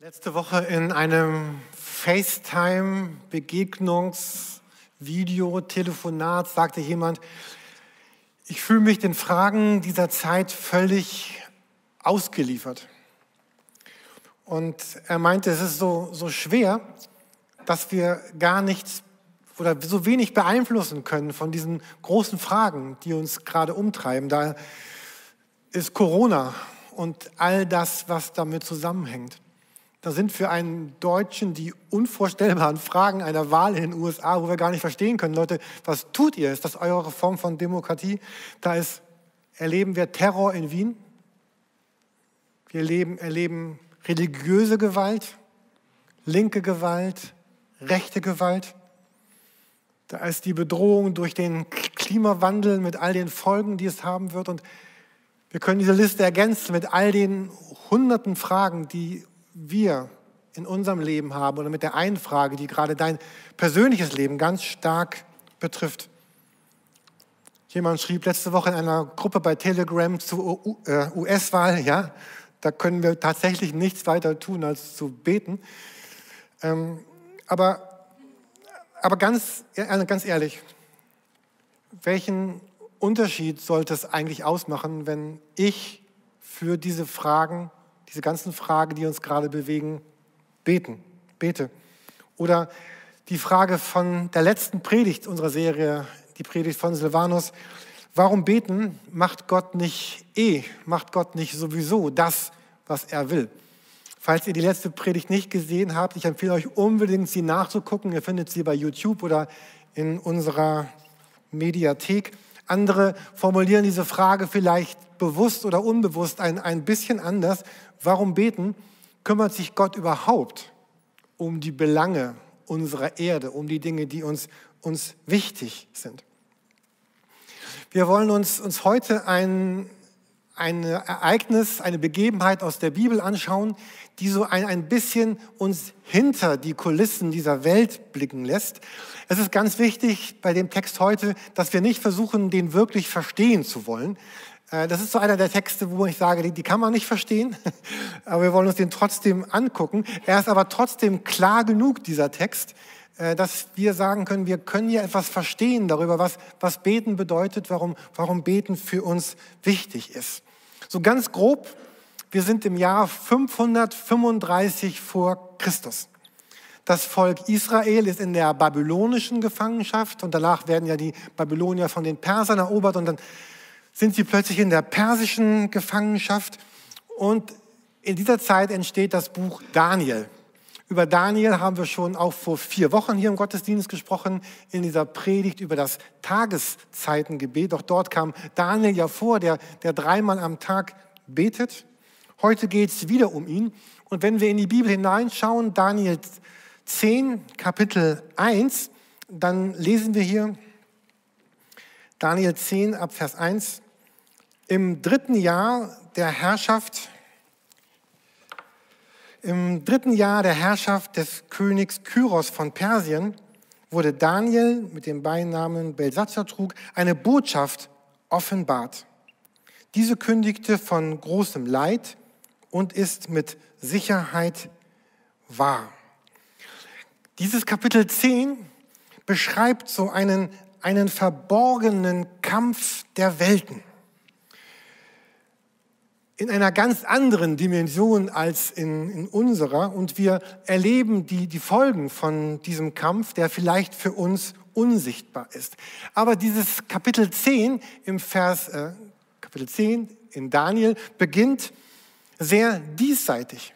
Letzte Woche in einem FaceTime-Begegnungsvideo, Telefonat sagte jemand, ich fühle mich den Fragen dieser Zeit völlig ausgeliefert. Und er meinte, es ist so, so schwer, dass wir gar nichts oder so wenig beeinflussen können von diesen großen Fragen, die uns gerade umtreiben. Da ist Corona und all das, was damit zusammenhängt. Da sind für einen Deutschen die unvorstellbaren Fragen einer Wahl in den USA, wo wir gar nicht verstehen können, Leute, was tut ihr? Ist das eure Form von Demokratie? Da ist, erleben wir Terror in Wien. Wir erleben, erleben religiöse Gewalt, linke Gewalt, rechte Gewalt. Da ist die Bedrohung durch den Klimawandel mit all den Folgen, die es haben wird. Und wir können diese Liste ergänzen mit all den hunderten Fragen, die wir in unserem Leben haben oder mit der einen Frage, die gerade dein persönliches Leben ganz stark betrifft. Jemand schrieb letzte Woche in einer Gruppe bei Telegram zur US-Wahl, ja, da können wir tatsächlich nichts weiter tun, als zu beten. Ähm, aber, aber ganz, ganz ehrlich, welchen Unterschied sollte es eigentlich ausmachen, wenn ich für diese Fragen diese ganzen Fragen, die uns gerade bewegen, beten, bete. Oder die Frage von der letzten Predigt unserer Serie, die Predigt von Silvanus, warum beten? Macht Gott nicht eh, macht Gott nicht sowieso das, was er will? Falls ihr die letzte Predigt nicht gesehen habt, ich empfehle euch unbedingt, sie nachzugucken. Ihr findet sie bei YouTube oder in unserer Mediathek. Andere formulieren diese Frage vielleicht bewusst oder unbewusst ein, ein bisschen anders. Warum beten? Kümmert sich Gott überhaupt um die Belange unserer Erde, um die Dinge, die uns, uns wichtig sind? Wir wollen uns, uns heute ein, ein Ereignis, eine Begebenheit aus der Bibel anschauen, die so ein, ein bisschen uns hinter die Kulissen dieser Welt blicken lässt. Es ist ganz wichtig bei dem Text heute, dass wir nicht versuchen, den wirklich verstehen zu wollen, das ist so einer der Texte, wo ich sage, die, die, kann man nicht verstehen, aber wir wollen uns den trotzdem angucken. Er ist aber trotzdem klar genug, dieser Text, äh, dass wir sagen können, wir können hier etwas verstehen darüber, was, was Beten bedeutet, warum, warum Beten für uns wichtig ist. So ganz grob, wir sind im Jahr 535 vor Christus. Das Volk Israel ist in der babylonischen Gefangenschaft und danach werden ja die Babylonier von den Persern erobert und dann sind sie plötzlich in der persischen Gefangenschaft und in dieser Zeit entsteht das Buch Daniel. Über Daniel haben wir schon auch vor vier Wochen hier im Gottesdienst gesprochen, in dieser Predigt über das Tageszeitengebet. Auch dort kam Daniel ja vor, der, der dreimal am Tag betet. Heute geht es wieder um ihn. Und wenn wir in die Bibel hineinschauen, Daniel 10, Kapitel 1, dann lesen wir hier Daniel 10 ab Vers 1. Im dritten Jahr der Herrschaft, im dritten Jahr der Herrschaft des Königs Kyros von Persien wurde Daniel mit dem Beinamen Belsatzer trug eine Botschaft offenbart. Diese kündigte von großem Leid und ist mit Sicherheit wahr. Dieses Kapitel 10 beschreibt so einen, einen verborgenen Kampf der Welten in einer ganz anderen Dimension als in, in unserer und wir erleben die, die Folgen von diesem Kampf, der vielleicht für uns unsichtbar ist. Aber dieses Kapitel 10 im Vers, äh, Kapitel 10 in Daniel beginnt sehr diesseitig.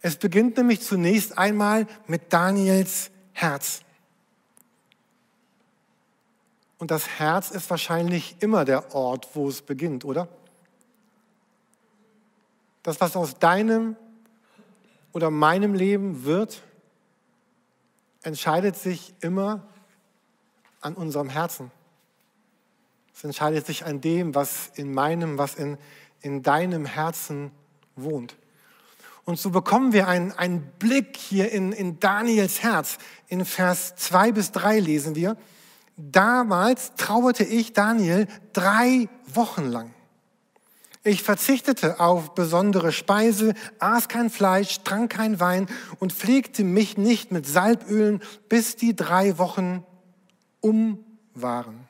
Es beginnt nämlich zunächst einmal mit Daniels Herz. Und das Herz ist wahrscheinlich immer der Ort, wo es beginnt, oder? Das, was aus deinem oder meinem Leben wird, entscheidet sich immer an unserem Herzen. Es entscheidet sich an dem, was in meinem, was in, in deinem Herzen wohnt. Und so bekommen wir einen, einen Blick hier in, in Daniels Herz. In Vers 2 bis 3 lesen wir, damals trauerte ich Daniel drei Wochen lang. Ich verzichtete auf besondere Speise, aß kein Fleisch, trank kein Wein und pflegte mich nicht mit Salbölen, bis die drei Wochen um waren.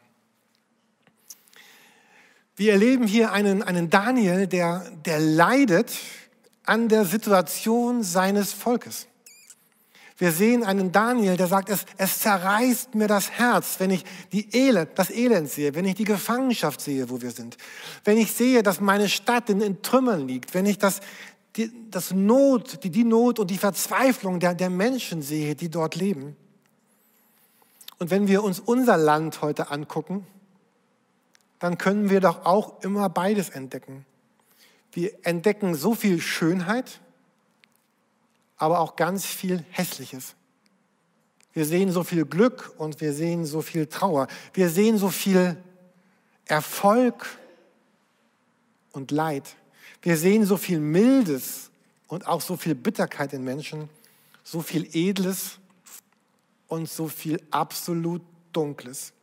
Wir erleben hier einen, einen Daniel, der, der leidet an der Situation seines Volkes. Wir sehen einen Daniel, der sagt, es, es zerreißt mir das Herz, wenn ich die Elend, das Elend sehe, wenn ich die Gefangenschaft sehe, wo wir sind, wenn ich sehe, dass meine Stadt in, in Trümmern liegt, wenn ich das, die, das Not, die, die Not und die Verzweiflung der, der Menschen sehe, die dort leben. Und wenn wir uns unser Land heute angucken, dann können wir doch auch immer beides entdecken. Wir entdecken so viel Schönheit, aber auch ganz viel Hässliches. Wir sehen so viel Glück und wir sehen so viel Trauer. Wir sehen so viel Erfolg und Leid. Wir sehen so viel Mildes und auch so viel Bitterkeit in Menschen, so viel Edles und so viel absolut Dunkles.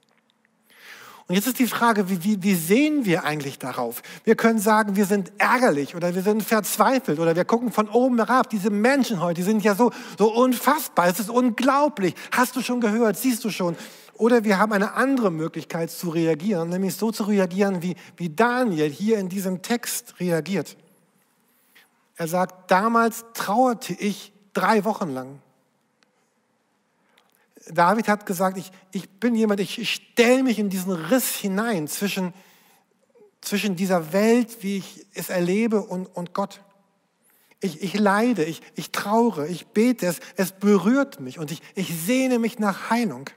Und jetzt ist die Frage, wie, wie, wie sehen wir eigentlich darauf? Wir können sagen, wir sind ärgerlich oder wir sind verzweifelt oder wir gucken von oben herab. Diese Menschen heute, die sind ja so, so unfassbar. Es ist unglaublich. Hast du schon gehört? Siehst du schon? Oder wir haben eine andere Möglichkeit zu reagieren, nämlich so zu reagieren, wie, wie Daniel hier in diesem Text reagiert. Er sagt, damals trauerte ich drei Wochen lang. David hat gesagt, ich, ich bin jemand, ich, ich stelle mich in diesen Riss hinein zwischen, zwischen dieser Welt, wie ich es erlebe, und, und Gott. Ich, ich leide, ich, ich traure, ich bete, es, es berührt mich und ich, ich sehne mich nach Heilung.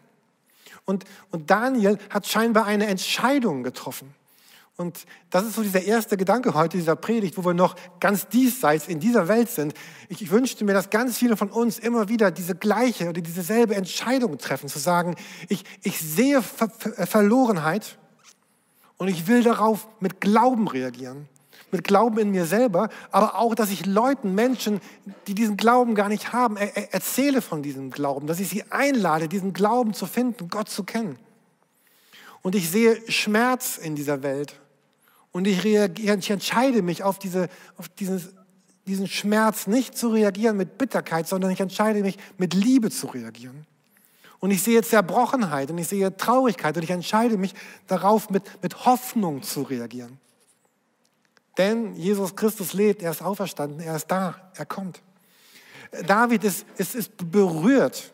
Und, und Daniel hat scheinbar eine Entscheidung getroffen. Und das ist so dieser erste Gedanke heute dieser Predigt, wo wir noch ganz diesseits in dieser Welt sind. Ich, wünschte mir, dass ganz viele von uns immer wieder diese gleiche oder dieselbe Entscheidung treffen, zu sagen, ich, ich sehe Ver Ver Verlorenheit und ich will darauf mit Glauben reagieren. Mit Glauben in mir selber, aber auch, dass ich Leuten, Menschen, die diesen Glauben gar nicht haben, er, erzähle von diesem Glauben, dass ich sie einlade, diesen Glauben zu finden, Gott zu kennen. Und ich sehe Schmerz in dieser Welt. Und ich, reagiere, ich entscheide mich auf, diese, auf dieses, diesen Schmerz nicht zu reagieren mit Bitterkeit, sondern ich entscheide mich mit Liebe zu reagieren. Und ich sehe Zerbrochenheit und ich sehe Traurigkeit und ich entscheide mich darauf, mit, mit Hoffnung zu reagieren. Denn Jesus Christus lebt, er ist auferstanden, er ist da, er kommt. David ist, ist, ist berührt.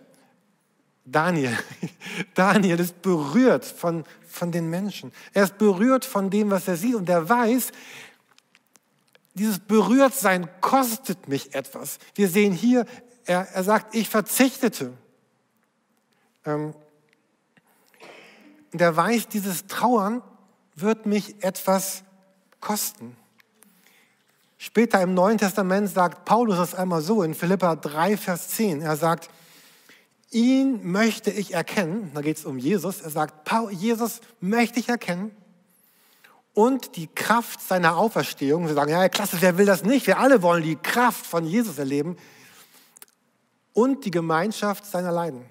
Daniel, Daniel ist berührt von, von den Menschen. Er ist berührt von dem, was er sieht und er weiß, dieses Berührtsein kostet mich etwas. Wir sehen hier, er, er sagt, ich verzichtete. Ähm, und er weiß, dieses Trauern wird mich etwas kosten. Später im Neuen Testament sagt Paulus es einmal so in Philippa 3, Vers 10. Er sagt, ihn möchte ich erkennen, da geht es um Jesus, er sagt, Jesus möchte ich erkennen und die Kraft seiner Auferstehung. Wir sagen, ja, klasse, wer will das nicht? Wir alle wollen die Kraft von Jesus erleben und die Gemeinschaft seiner Leiden.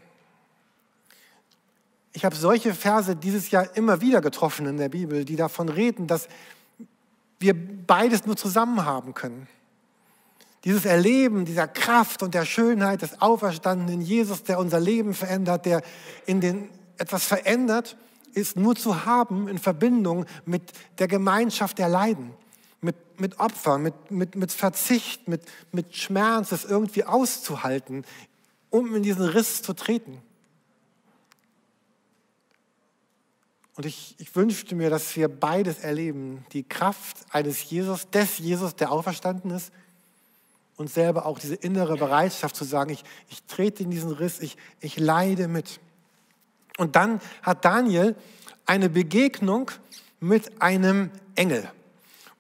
Ich habe solche Verse dieses Jahr immer wieder getroffen in der Bibel, die davon reden, dass wir beides nur zusammen haben können. Dieses Erleben dieser Kraft und der Schönheit des auferstandenen Jesus, der unser Leben verändert, der in den etwas verändert, ist nur zu haben in Verbindung mit der Gemeinschaft der Leiden, mit, mit Opfer, mit, mit, mit Verzicht, mit, mit Schmerz, es irgendwie auszuhalten, um in diesen Riss zu treten. Und ich, ich wünschte mir, dass wir beides erleben. Die Kraft eines Jesus, des Jesus, der auferstanden ist, und selber auch diese innere Bereitschaft zu sagen, ich, ich trete in diesen Riss, ich, ich leide mit. Und dann hat Daniel eine Begegnung mit einem Engel.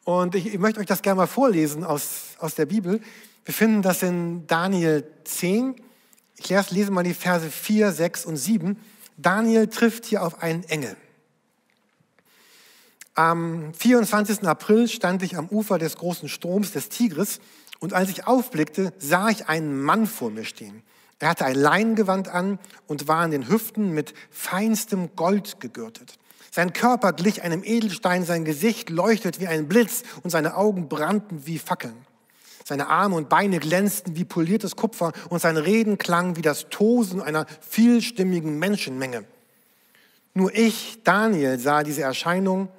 Und ich, ich möchte euch das gerne mal vorlesen aus, aus der Bibel. Wir finden das in Daniel 10. Ich lese mal die Verse 4, 6 und 7. Daniel trifft hier auf einen Engel. Am 24. April stand ich am Ufer des großen Stroms des Tigris und als ich aufblickte, sah ich einen Mann vor mir stehen. Er hatte ein Leingewand an und war an den Hüften mit feinstem Gold gegürtet. Sein Körper glich einem Edelstein, sein Gesicht leuchtet wie ein Blitz und seine Augen brannten wie Fackeln. Seine Arme und Beine glänzten wie poliertes Kupfer und sein Reden klang wie das Tosen einer vielstimmigen Menschenmenge. Nur ich, Daniel, sah diese Erscheinung.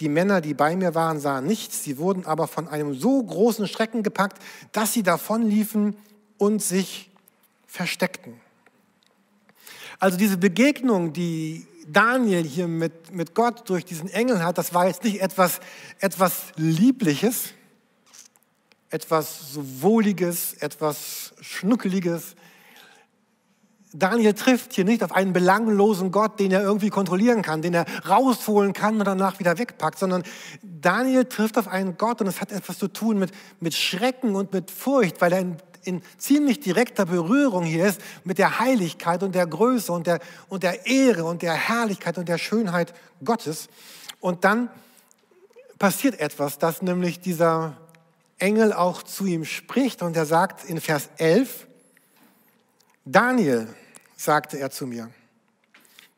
Die Männer, die bei mir waren, sahen nichts. Sie wurden aber von einem so großen Schrecken gepackt, dass sie davonliefen und sich versteckten. Also diese Begegnung, die Daniel hier mit, mit Gott durch diesen Engel hat, das war jetzt nicht etwas, etwas Liebliches, etwas so Wohliges, etwas Schnuckeliges. Daniel trifft hier nicht auf einen belanglosen Gott, den er irgendwie kontrollieren kann, den er rausholen kann und danach wieder wegpackt, sondern Daniel trifft auf einen Gott und es hat etwas zu tun mit, mit Schrecken und mit Furcht, weil er in in ziemlich direkter Berührung hier ist mit der Heiligkeit und der Größe und der, und der Ehre und der Herrlichkeit und der Schönheit Gottes. Und dann passiert etwas, dass nämlich dieser Engel auch zu ihm spricht und er sagt in Vers 11, Daniel, sagte er zu mir,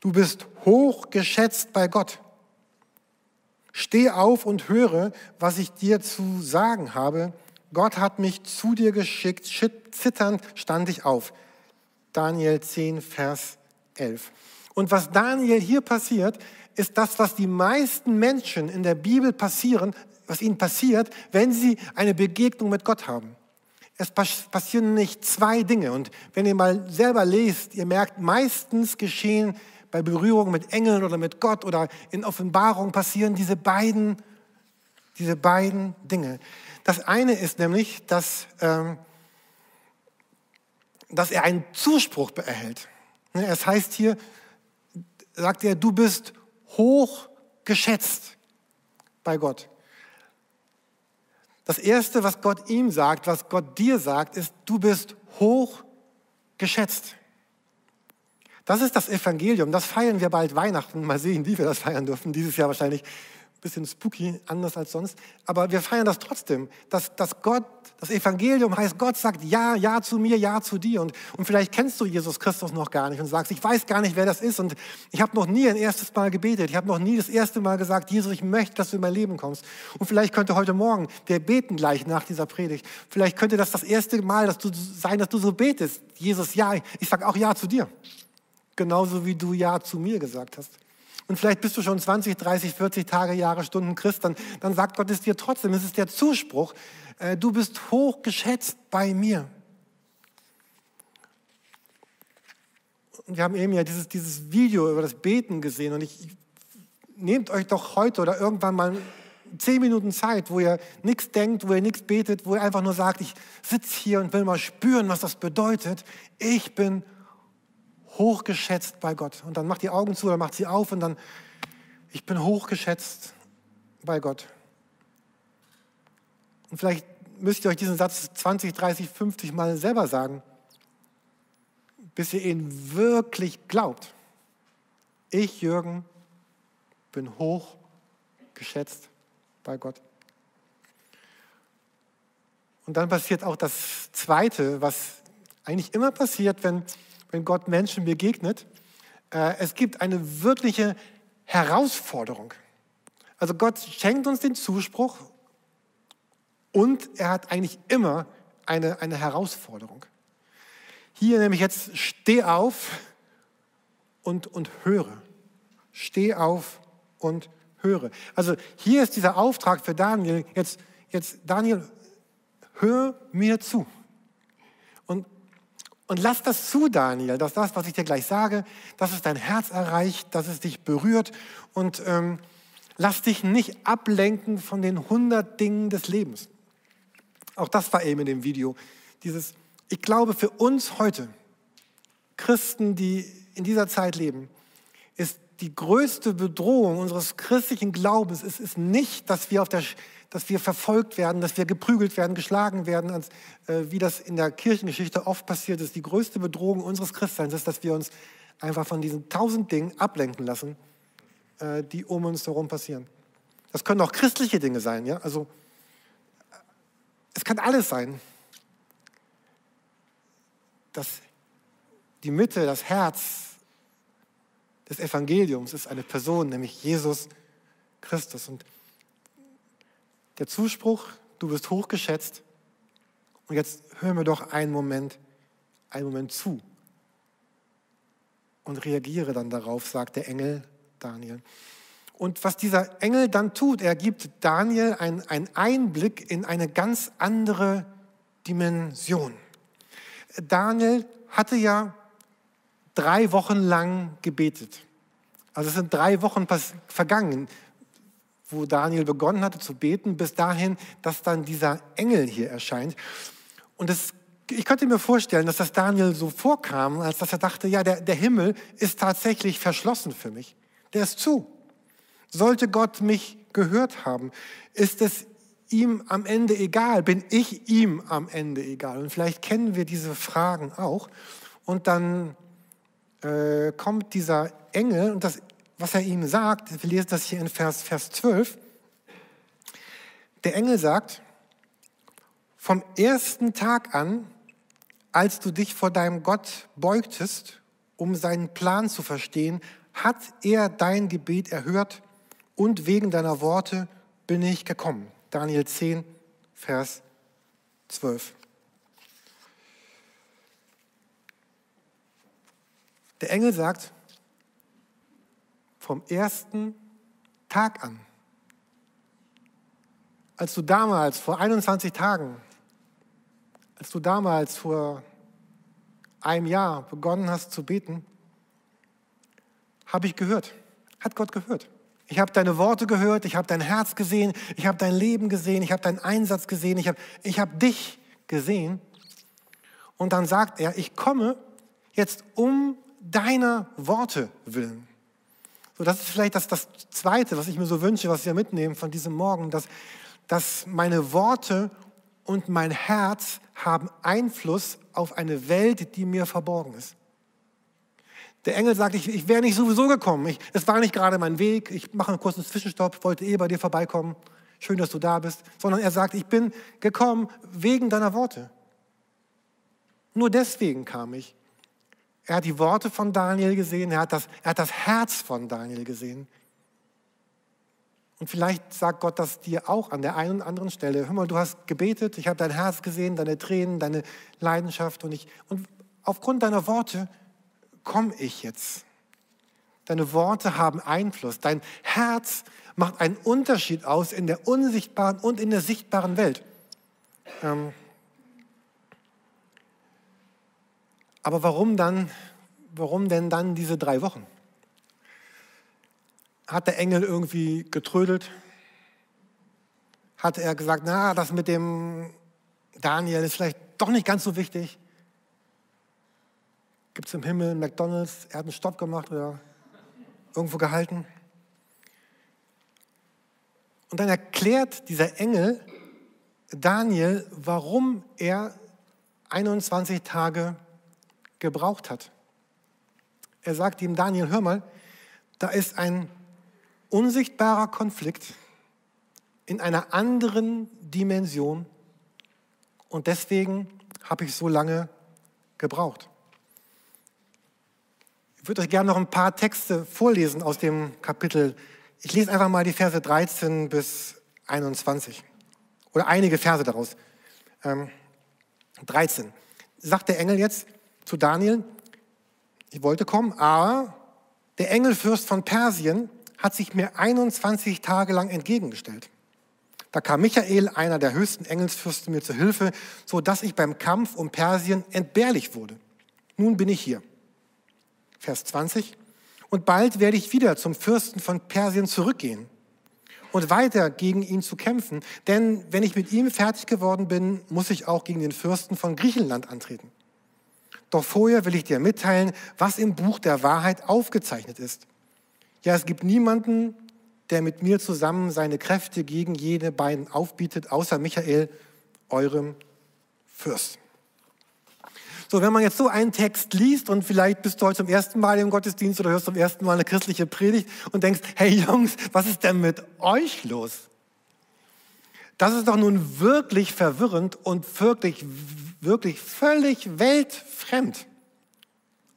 du bist hoch geschätzt bei Gott. Steh auf und höre, was ich dir zu sagen habe. Gott hat mich zu dir geschickt, zitternd stand ich auf. Daniel 10, Vers 11. Und was Daniel hier passiert, ist das, was die meisten Menschen in der Bibel passieren, was ihnen passiert, wenn sie eine Begegnung mit Gott haben. Es passieren nicht zwei Dinge. Und wenn ihr mal selber lest, ihr merkt, meistens geschehen bei Berührung mit Engeln oder mit Gott oder in Offenbarung passieren diese beiden, diese beiden Dinge. Das eine ist nämlich, dass, ähm, dass er einen Zuspruch erhält. Ne, es heißt hier, sagt er, du bist hoch geschätzt bei Gott. Das Erste, was Gott ihm sagt, was Gott dir sagt, ist, du bist hoch geschätzt. Das ist das Evangelium. Das feiern wir bald Weihnachten. Mal sehen, wie wir das feiern dürfen. Dieses Jahr wahrscheinlich bisschen spooky, anders als sonst. Aber wir feiern das trotzdem, dass, dass Gott, das Evangelium heißt, Gott sagt ja, ja zu mir, ja zu dir. Und, und vielleicht kennst du Jesus Christus noch gar nicht und sagst, ich weiß gar nicht, wer das ist. Und ich habe noch nie ein erstes Mal gebetet. Ich habe noch nie das erste Mal gesagt, Jesus, ich möchte, dass du in mein Leben kommst. Und vielleicht könnte heute Morgen, wir beten gleich nach dieser Predigt, vielleicht könnte das das erste Mal dass du, sein, dass du so betest. Jesus, ja, ich sage auch ja zu dir. Genauso wie du ja zu mir gesagt hast und vielleicht bist du schon 20, 30, 40 Tage, Jahre, Stunden Christ, dann, dann sagt Gott es dir trotzdem, es ist der Zuspruch, äh, du bist hoch geschätzt bei mir. Wir haben eben ja dieses, dieses Video über das Beten gesehen und ich, ich nehmt euch doch heute oder irgendwann mal zehn Minuten Zeit, wo ihr nichts denkt, wo ihr nichts betet, wo ihr einfach nur sagt, ich sitze hier und will mal spüren, was das bedeutet. Ich bin hochgeschätzt bei Gott. Und dann macht die Augen zu oder macht sie auf und dann, ich bin hochgeschätzt bei Gott. Und vielleicht müsst ihr euch diesen Satz 20, 30, 50 Mal selber sagen, bis ihr ihn wirklich glaubt. Ich, Jürgen, bin hochgeschätzt bei Gott. Und dann passiert auch das Zweite, was eigentlich immer passiert, wenn wenn Gott Menschen begegnet. Äh, es gibt eine wirkliche Herausforderung. Also Gott schenkt uns den Zuspruch und er hat eigentlich immer eine, eine Herausforderung. Hier nämlich jetzt, steh auf und, und höre. Steh auf und höre. Also hier ist dieser Auftrag für Daniel. Jetzt, jetzt Daniel, hör mir zu. Und lass das zu, Daniel, dass das, was ich dir gleich sage, dass es dein Herz erreicht, dass es dich berührt. Und ähm, lass dich nicht ablenken von den hundert Dingen des Lebens. Auch das war eben in dem Video. Dieses, ich glaube, für uns heute, Christen, die in dieser Zeit leben, ist die größte Bedrohung unseres christlichen Glaubens ist, ist nicht, dass wir auf der dass wir verfolgt werden, dass wir geprügelt werden, geschlagen werden, als, äh, wie das in der Kirchengeschichte oft passiert ist. Die größte Bedrohung unseres Christseins ist, dass wir uns einfach von diesen tausend Dingen ablenken lassen, äh, die um uns herum passieren. Das können auch christliche Dinge sein, ja. Also es kann alles sein. Das, die Mitte, das Herz, des Evangeliums ist eine Person, nämlich Jesus Christus. Und der Zuspruch, du bist hochgeschätzt. Und jetzt hör mir doch einen Moment, einen Moment zu und reagiere dann darauf, sagt der Engel Daniel. Und was dieser Engel dann tut, er gibt Daniel einen Einblick in eine ganz andere Dimension. Daniel hatte ja drei Wochen lang gebetet. Also es sind drei Wochen vergangen, wo Daniel begonnen hatte zu beten, bis dahin, dass dann dieser Engel hier erscheint. Und es, ich könnte mir vorstellen, dass das Daniel so vorkam, als dass er dachte, ja, der, der Himmel ist tatsächlich verschlossen für mich. Der ist zu. Sollte Gott mich gehört haben, ist es ihm am Ende egal? Bin ich ihm am Ende egal? Und vielleicht kennen wir diese Fragen auch. Und dann äh, kommt dieser Engel und das, was er ihm sagt, wir lesen das hier in Vers, Vers 12. Der Engel sagt, vom ersten Tag an, als du dich vor deinem Gott beugtest, um seinen Plan zu verstehen, hat er dein Gebet erhört und wegen deiner Worte bin ich gekommen. Daniel 10, Vers 12. Der Engel sagt, vom ersten Tag an, als du damals vor 21 Tagen, als du damals vor einem Jahr begonnen hast zu beten, habe ich gehört, hat Gott gehört. Ich habe deine Worte gehört, ich habe dein Herz gesehen, ich habe dein Leben gesehen, ich habe deinen Einsatz gesehen, ich habe ich hab dich gesehen. Und dann sagt er, ich komme jetzt um deiner Worte willen. So, das ist vielleicht das, das Zweite, was ich mir so wünsche, was wir mitnehmen von diesem Morgen, dass, dass meine Worte und mein Herz haben Einfluss auf eine Welt, die mir verborgen ist. Der Engel sagt, ich, ich wäre nicht sowieso gekommen. Ich, es war nicht gerade mein Weg. Ich mache einen kurzen Zwischenstopp, wollte eh bei dir vorbeikommen. Schön, dass du da bist. Sondern er sagt, ich bin gekommen wegen deiner Worte. Nur deswegen kam ich. Er hat die Worte von Daniel gesehen, er hat das, er hat das Herz von Daniel gesehen. Und vielleicht sagt Gott das dir auch an der einen oder anderen Stelle. Hör mal, du hast gebetet, ich habe dein Herz gesehen, deine Tränen, deine Leidenschaft und ich. Und aufgrund deiner Worte komme ich jetzt? Deine Worte haben Einfluss. Dein Herz macht einen Unterschied aus in der unsichtbaren und in der sichtbaren Welt. Ähm aber warum dann, warum denn dann diese drei Wochen? Hat der Engel irgendwie getrödelt? Hat er gesagt, na, das mit dem Daniel ist vielleicht doch nicht ganz so wichtig? Gibt es im Himmel McDonalds? Er hat einen Stopp gemacht oder irgendwo gehalten. Und dann erklärt dieser Engel Daniel, warum er 21 Tage gebraucht hat. Er sagt ihm, Daniel, hör mal, da ist ein unsichtbarer Konflikt in einer anderen Dimension und deswegen habe ich so lange gebraucht. Ich würde euch gerne noch ein paar Texte vorlesen aus dem Kapitel. Ich lese einfach mal die Verse 13 bis 21 oder einige Verse daraus. Ähm, 13. Sagt der Engel jetzt zu Daniel, ich wollte kommen, aber der Engelfürst von Persien hat sich mir 21 Tage lang entgegengestellt. Da kam Michael, einer der höchsten Engelsfürsten, mir zu Hilfe, so dass ich beim Kampf um Persien entbehrlich wurde. Nun bin ich hier. Vers 20. Und bald werde ich wieder zum Fürsten von Persien zurückgehen und weiter gegen ihn zu kämpfen. Denn wenn ich mit ihm fertig geworden bin, muss ich auch gegen den Fürsten von Griechenland antreten. Doch vorher will ich dir mitteilen, was im Buch der Wahrheit aufgezeichnet ist. Ja, es gibt niemanden, der mit mir zusammen seine Kräfte gegen jene beiden aufbietet, außer Michael, eurem Fürsten. So, wenn man jetzt so einen Text liest und vielleicht bist du heute zum ersten Mal im Gottesdienst oder hörst zum ersten Mal eine christliche Predigt und denkst, hey Jungs, was ist denn mit euch los? Das ist doch nun wirklich verwirrend und wirklich, wirklich völlig weltfremd.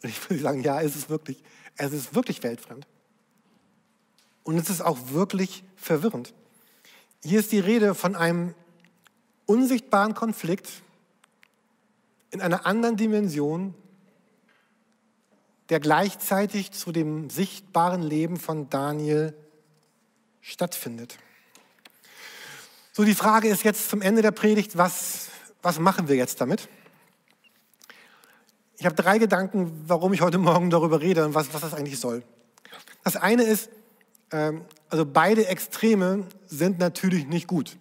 Und ich würde sagen, ja, ist es wirklich. Es ist wirklich weltfremd. Und es ist auch wirklich verwirrend. Hier ist die Rede von einem unsichtbaren Konflikt in einer anderen Dimension, der gleichzeitig zu dem sichtbaren Leben von Daniel stattfindet. So, die Frage ist jetzt zum Ende der Predigt, was, was machen wir jetzt damit? Ich habe drei Gedanken, warum ich heute Morgen darüber rede und was, was das eigentlich soll. Das eine ist, ähm, also beide Extreme sind natürlich nicht gut.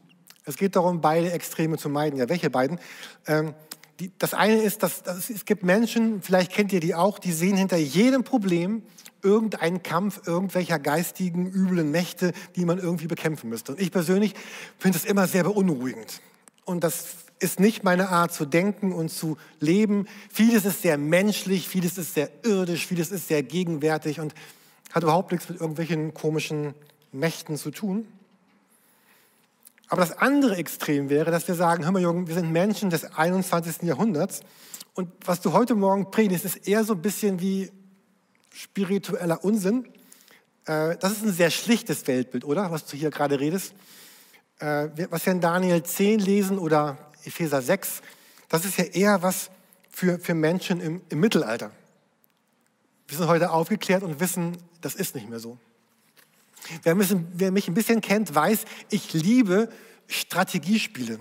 Es geht darum, beide Extreme zu meiden. Ja, welche beiden? Ähm, die, das eine ist, dass, dass, es gibt Menschen, vielleicht kennt ihr die auch, die sehen hinter jedem Problem irgendeinen Kampf irgendwelcher geistigen, üblen Mächte, die man irgendwie bekämpfen müsste. Und ich persönlich finde es immer sehr beunruhigend. Und das ist nicht meine Art zu denken und zu leben. Vieles ist sehr menschlich, vieles ist sehr irdisch, vieles ist sehr gegenwärtig und hat überhaupt nichts mit irgendwelchen komischen Mächten zu tun. Aber das andere Extrem wäre, dass wir sagen, hör mal Jürgen, wir sind Menschen des 21. Jahrhunderts und was du heute Morgen predigst, ist eher so ein bisschen wie spiritueller Unsinn. Äh, das ist ein sehr schlichtes Weltbild, oder? Was du hier gerade redest. Äh, was wir in Daniel 10 lesen oder Epheser 6, das ist ja eher was für, für Menschen im, im Mittelalter. Wir sind heute aufgeklärt und wissen, das ist nicht mehr so. Wer, müssen, wer mich ein bisschen kennt, weiß, ich liebe Strategiespiele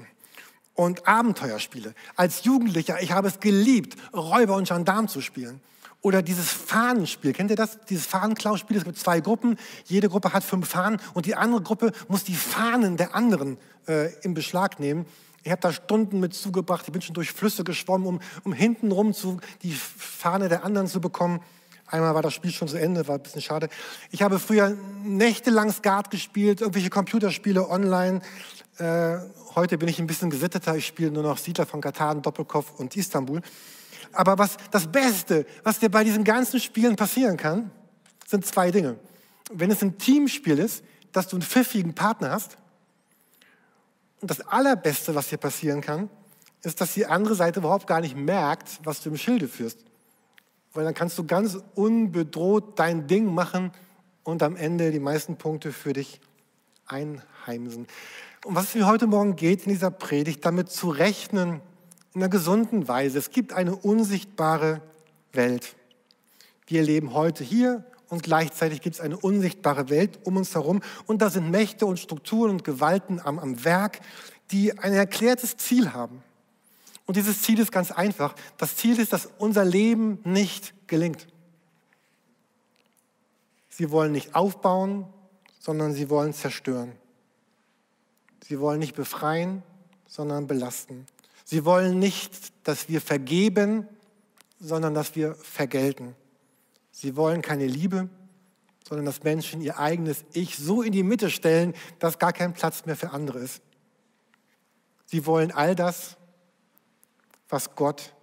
und Abenteuerspiele. Als Jugendlicher, ich habe es geliebt, Räuber und Gendarm zu spielen. Oder dieses Fahnenspiel, kennt ihr das? Dieses Fahnenklauspiel, es gibt zwei Gruppen, jede Gruppe hat fünf Fahnen und die andere Gruppe muss die Fahnen der anderen äh, in Beschlag nehmen. Ich habe da Stunden mit zugebracht, ich bin schon durch Flüsse geschwommen, um, um hintenrum zu, die Fahne der anderen zu bekommen. Einmal war das Spiel schon zu Ende, war ein bisschen schade. Ich habe früher nächtelang Skat gespielt, irgendwelche Computerspiele online. Äh, heute bin ich ein bisschen gesitteter. Ich spiele nur noch Siedler von Katan, Doppelkopf und Istanbul. Aber was das Beste, was dir bei diesen ganzen Spielen passieren kann, sind zwei Dinge. Wenn es ein Teamspiel ist, dass du einen pfiffigen Partner hast. Und das Allerbeste, was dir passieren kann, ist, dass die andere Seite überhaupt gar nicht merkt, was du im Schilde führst weil dann kannst du ganz unbedroht dein Ding machen und am Ende die meisten Punkte für dich einheimsen. Und was mir heute Morgen geht in dieser Predigt, damit zu rechnen in einer gesunden Weise. Es gibt eine unsichtbare Welt. Wir leben heute hier und gleichzeitig gibt es eine unsichtbare Welt um uns herum. Und da sind Mächte und Strukturen und Gewalten am, am Werk, die ein erklärtes Ziel haben. Und dieses Ziel ist ganz einfach. Das Ziel ist, dass unser Leben nicht gelingt. Sie wollen nicht aufbauen, sondern sie wollen zerstören. Sie wollen nicht befreien, sondern belasten. Sie wollen nicht, dass wir vergeben, sondern dass wir vergelten. Sie wollen keine Liebe, sondern dass Menschen ihr eigenes Ich so in die Mitte stellen, dass gar kein Platz mehr für andere ist. Sie wollen all das, was Gott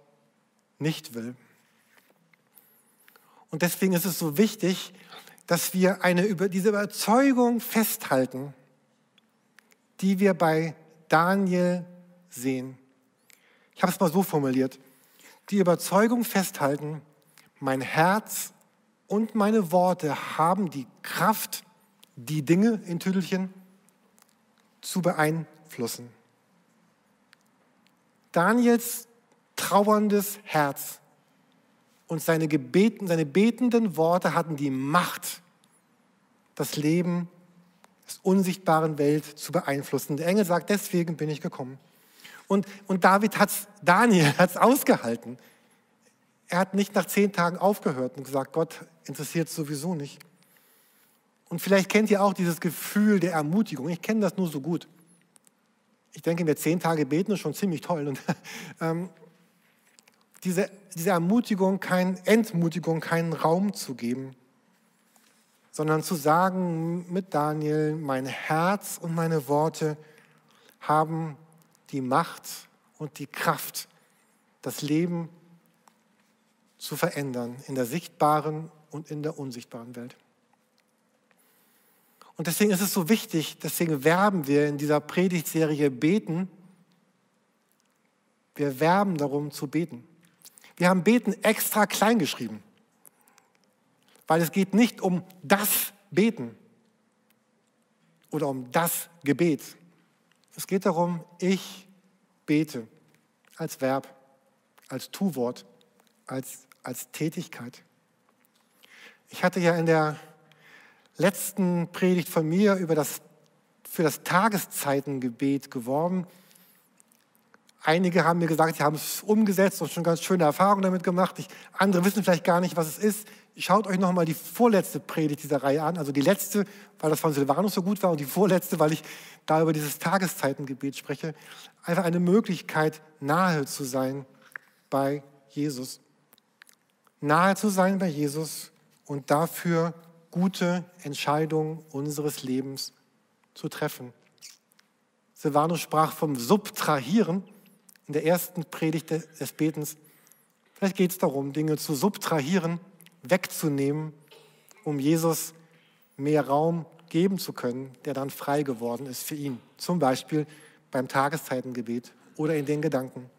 nicht will. Und deswegen ist es so wichtig, dass wir eine, über diese Überzeugung festhalten, die wir bei Daniel sehen. Ich habe es mal so formuliert. Die Überzeugung festhalten, mein Herz und meine Worte haben die Kraft, die Dinge in Tüdelchen zu beeinflussen. Daniels trauerndes Herz. Und seine, Gebeten, seine betenden Worte hatten die Macht, das Leben der unsichtbaren Welt zu beeinflussen. Der Engel sagt, deswegen bin ich gekommen. Und, und David hat Daniel hat es ausgehalten. Er hat nicht nach zehn Tagen aufgehört und gesagt, Gott interessiert sowieso nicht. Und vielleicht kennt ihr auch dieses Gefühl der Ermutigung. Ich kenne das nur so gut. Ich denke, mir zehn Tage beten ist schon ziemlich toll. Und, ähm, diese, diese Ermutigung, kein, Entmutigung keinen Raum zu geben, sondern zu sagen mit Daniel, mein Herz und meine Worte haben die Macht und die Kraft, das Leben zu verändern in der sichtbaren und in der unsichtbaren Welt. Und deswegen ist es so wichtig, deswegen werben wir in dieser Predigtserie Beten. Wir werben darum zu beten. Wir haben Beten extra klein geschrieben. Weil es geht nicht um das Beten oder um das Gebet. Es geht darum, ich bete als Verb, als Tu-Wort, als, als Tätigkeit. Ich hatte ja in der letzten Predigt von mir über das, für das Tageszeitengebet geworben. Einige haben mir gesagt, sie haben es umgesetzt und schon ganz schöne Erfahrungen damit gemacht. Ich, andere wissen vielleicht gar nicht, was es ist. Schaut euch nochmal die vorletzte Predigt dieser Reihe an. Also die letzte, weil das von Silvanus so gut war, und die vorletzte, weil ich da über dieses Tageszeitengebet spreche. Einfach eine Möglichkeit, nahe zu sein bei Jesus. Nahe zu sein bei Jesus und dafür gute Entscheidungen unseres Lebens zu treffen. Silvanus sprach vom Subtrahieren in der ersten Predigt des Betens. Vielleicht geht es darum, Dinge zu subtrahieren, wegzunehmen, um Jesus mehr Raum geben zu können, der dann frei geworden ist für ihn. Zum Beispiel beim Tageszeitengebet oder in den Gedanken.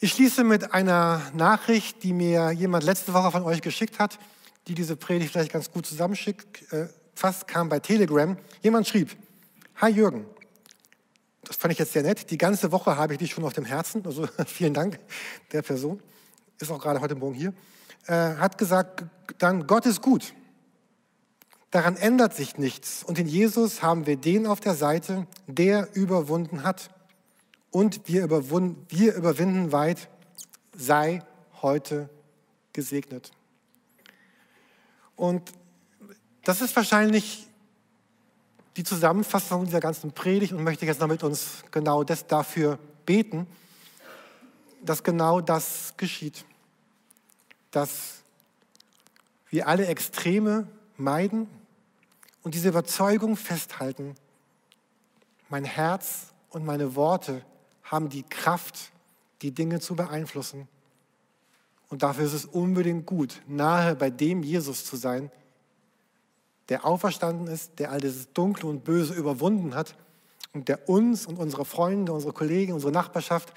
Ich schließe mit einer Nachricht, die mir jemand letzte Woche von euch geschickt hat, die diese Predigt vielleicht ganz gut zusammenschickt. Äh, fast kam bei Telegram. Jemand schrieb, Hi Jürgen, das fand ich jetzt sehr nett. Die ganze Woche habe ich dich schon auf dem Herzen. Also vielen Dank der Person. Ist auch gerade heute Morgen hier. Äh, hat gesagt, dann Gott ist gut. Daran ändert sich nichts. Und in Jesus haben wir den auf der Seite, der überwunden hat. Und wir, wir überwinden weit. Sei heute gesegnet. Und das ist wahrscheinlich die Zusammenfassung dieser ganzen Predigt und möchte jetzt noch mit uns genau das dafür beten, dass genau das geschieht. Dass wir alle Extreme meiden und diese Überzeugung festhalten. Mein Herz und meine Worte haben die Kraft, die Dinge zu beeinflussen. Und dafür ist es unbedingt gut, nahe bei dem Jesus zu sein, der auferstanden ist, der all dieses Dunkle und Böse überwunden hat und der uns und unsere Freunde, unsere Kollegen, unsere Nachbarschaft,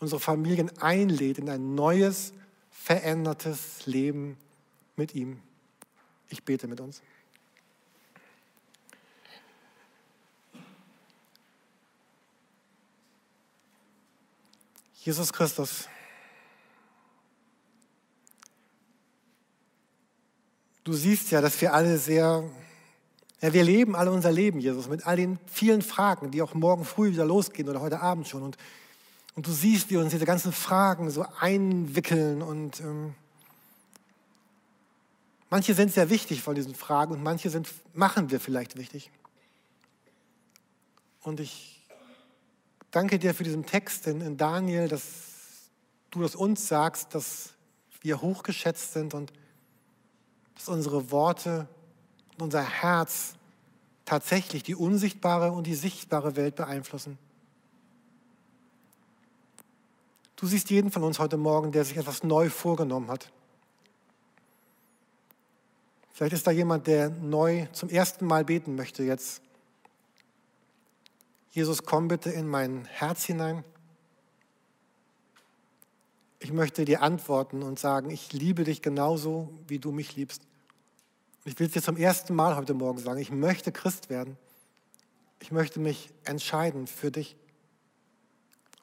unsere Familien einlädt in ein neues, verändertes Leben mit ihm. Ich bete mit uns. Jesus Christus, du siehst ja, dass wir alle sehr, ja, wir leben alle unser Leben, Jesus, mit all den vielen Fragen, die auch morgen früh wieder losgehen oder heute Abend schon. Und, und du siehst, wie uns diese ganzen Fragen so einwickeln und ähm, manche sind sehr wichtig von diesen Fragen und manche sind, machen wir vielleicht wichtig. Und ich danke dir für diesen Text in, in Daniel, dass du das uns sagst, dass wir hochgeschätzt sind und dass unsere Worte und unser Herz tatsächlich die unsichtbare und die sichtbare Welt beeinflussen. Du siehst jeden von uns heute Morgen, der sich etwas neu vorgenommen hat. Vielleicht ist da jemand, der neu zum ersten Mal beten möchte jetzt. Jesus, komm bitte in mein Herz hinein. Ich möchte dir antworten und sagen, ich liebe dich genauso, wie du mich liebst. Ich will es dir zum ersten Mal heute Morgen sagen, ich möchte Christ werden. Ich möchte mich entscheiden für dich,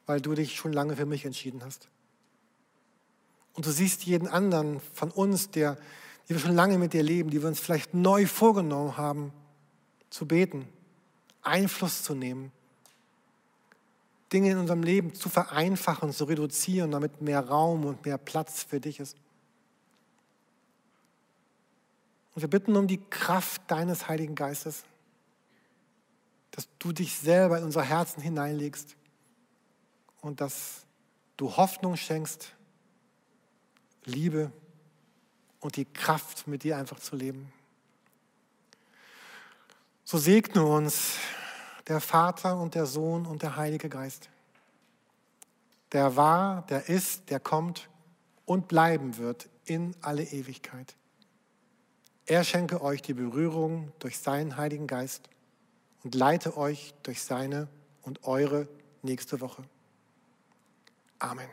weil du dich schon lange für mich entschieden hast. Und du siehst jeden anderen von uns, der, die wir schon lange mit dir leben, die wir uns vielleicht neu vorgenommen haben, zu beten, Einfluss zu nehmen, Dinge in unserem Leben zu vereinfachen, zu reduzieren, damit mehr Raum und mehr Platz für dich ist. Und wir bitten um die Kraft deines Heiligen Geistes, dass du dich selber in unser Herzen hineinlegst und dass du Hoffnung schenkst, Liebe und die Kraft, mit dir einfach zu leben. So segne uns der Vater und der Sohn und der Heilige Geist, der war, der ist, der kommt und bleiben wird in alle Ewigkeit. Er schenke euch die Berührung durch seinen Heiligen Geist und leite euch durch seine und eure nächste Woche. Amen.